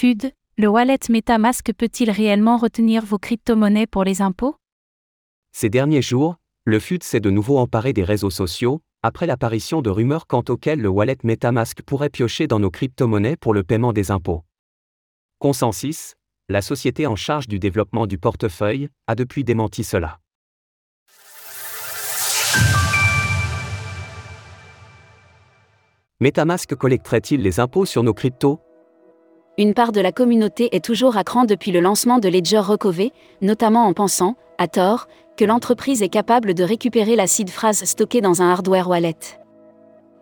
FUD, le wallet MetaMask peut-il réellement retenir vos crypto-monnaies pour les impôts? Ces derniers jours, le FUD s'est de nouveau emparé des réseaux sociaux, après l'apparition de rumeurs quant auxquelles le wallet MetaMask pourrait piocher dans nos crypto-monnaies pour le paiement des impôts. Consensus, la société en charge du développement du portefeuille, a depuis démenti cela. MetaMask collecterait-il les impôts sur nos cryptos? Une part de la communauté est toujours à cran depuis le lancement de Ledger Recover, notamment en pensant, à tort, que l'entreprise est capable de récupérer la seed phrase stockée dans un hardware wallet.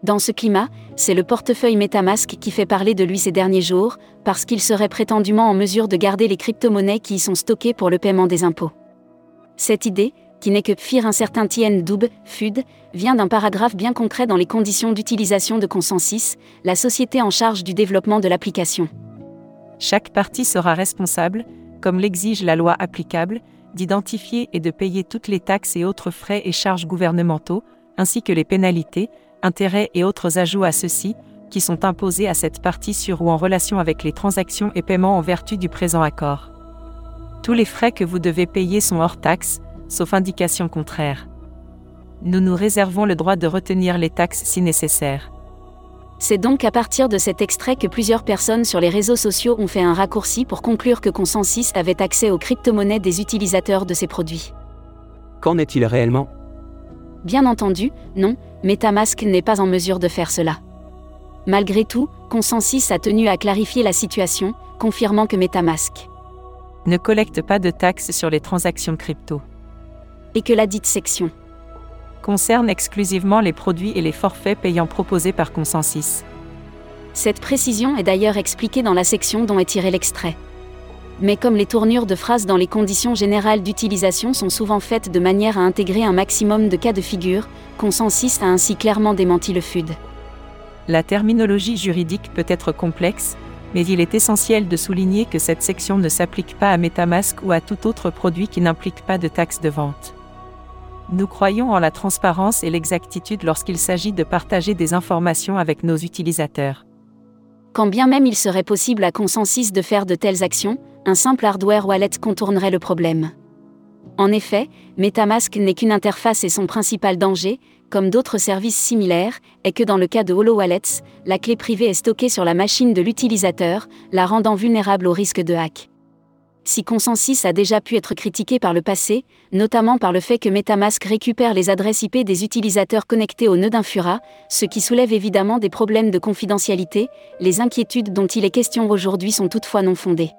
Dans ce climat, c'est le portefeuille MetaMask qui fait parler de lui ces derniers jours, parce qu'il serait prétendument en mesure de garder les crypto-monnaies qui y sont stockées pour le paiement des impôts. Cette idée, qui n'est que pire un certain Tien Doub, FUD, vient d'un paragraphe bien concret dans les conditions d'utilisation de Consensus, la société en charge du développement de l'application. Chaque partie sera responsable, comme l'exige la loi applicable, d'identifier et de payer toutes les taxes et autres frais et charges gouvernementaux, ainsi que les pénalités, intérêts et autres ajouts à ceux-ci, qui sont imposés à cette partie sur ou en relation avec les transactions et paiements en vertu du présent accord. Tous les frais que vous devez payer sont hors taxes, sauf indication contraire. Nous nous réservons le droit de retenir les taxes si nécessaire. C'est donc à partir de cet extrait que plusieurs personnes sur les réseaux sociaux ont fait un raccourci pour conclure que Consensus avait accès aux crypto-monnaies des utilisateurs de ces produits. Qu'en est-il réellement? Bien entendu, non, MetaMask n'est pas en mesure de faire cela. Malgré tout, Consensus a tenu à clarifier la situation, confirmant que MetaMask ne collecte pas de taxes sur les transactions crypto et que la dite section concerne exclusivement les produits et les forfaits payants proposés par Consensus. Cette précision est d'ailleurs expliquée dans la section dont est tiré l'extrait. Mais comme les tournures de phrases dans les conditions générales d'utilisation sont souvent faites de manière à intégrer un maximum de cas de figure, Consensus a ainsi clairement démenti le FUD. La terminologie juridique peut être complexe, mais il est essentiel de souligner que cette section ne s'applique pas à Metamask ou à tout autre produit qui n'implique pas de taxe de vente. Nous croyons en la transparence et l'exactitude lorsqu'il s'agit de partager des informations avec nos utilisateurs. Quand bien même il serait possible à Consensus de faire de telles actions, un simple hardware wallet contournerait le problème. En effet, MetaMask n'est qu'une interface et son principal danger, comme d'autres services similaires, est que dans le cas de Holo Wallets, la clé privée est stockée sur la machine de l'utilisateur, la rendant vulnérable au risque de hack si Consensus a déjà pu être critiqué par le passé, notamment par le fait que Metamask récupère les adresses IP des utilisateurs connectés au nœud d'Infura, ce qui soulève évidemment des problèmes de confidentialité, les inquiétudes dont il est question aujourd'hui sont toutefois non fondées.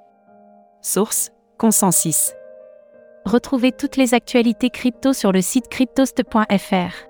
Source Consensus. Retrouvez toutes les actualités crypto sur le site cryptost.fr.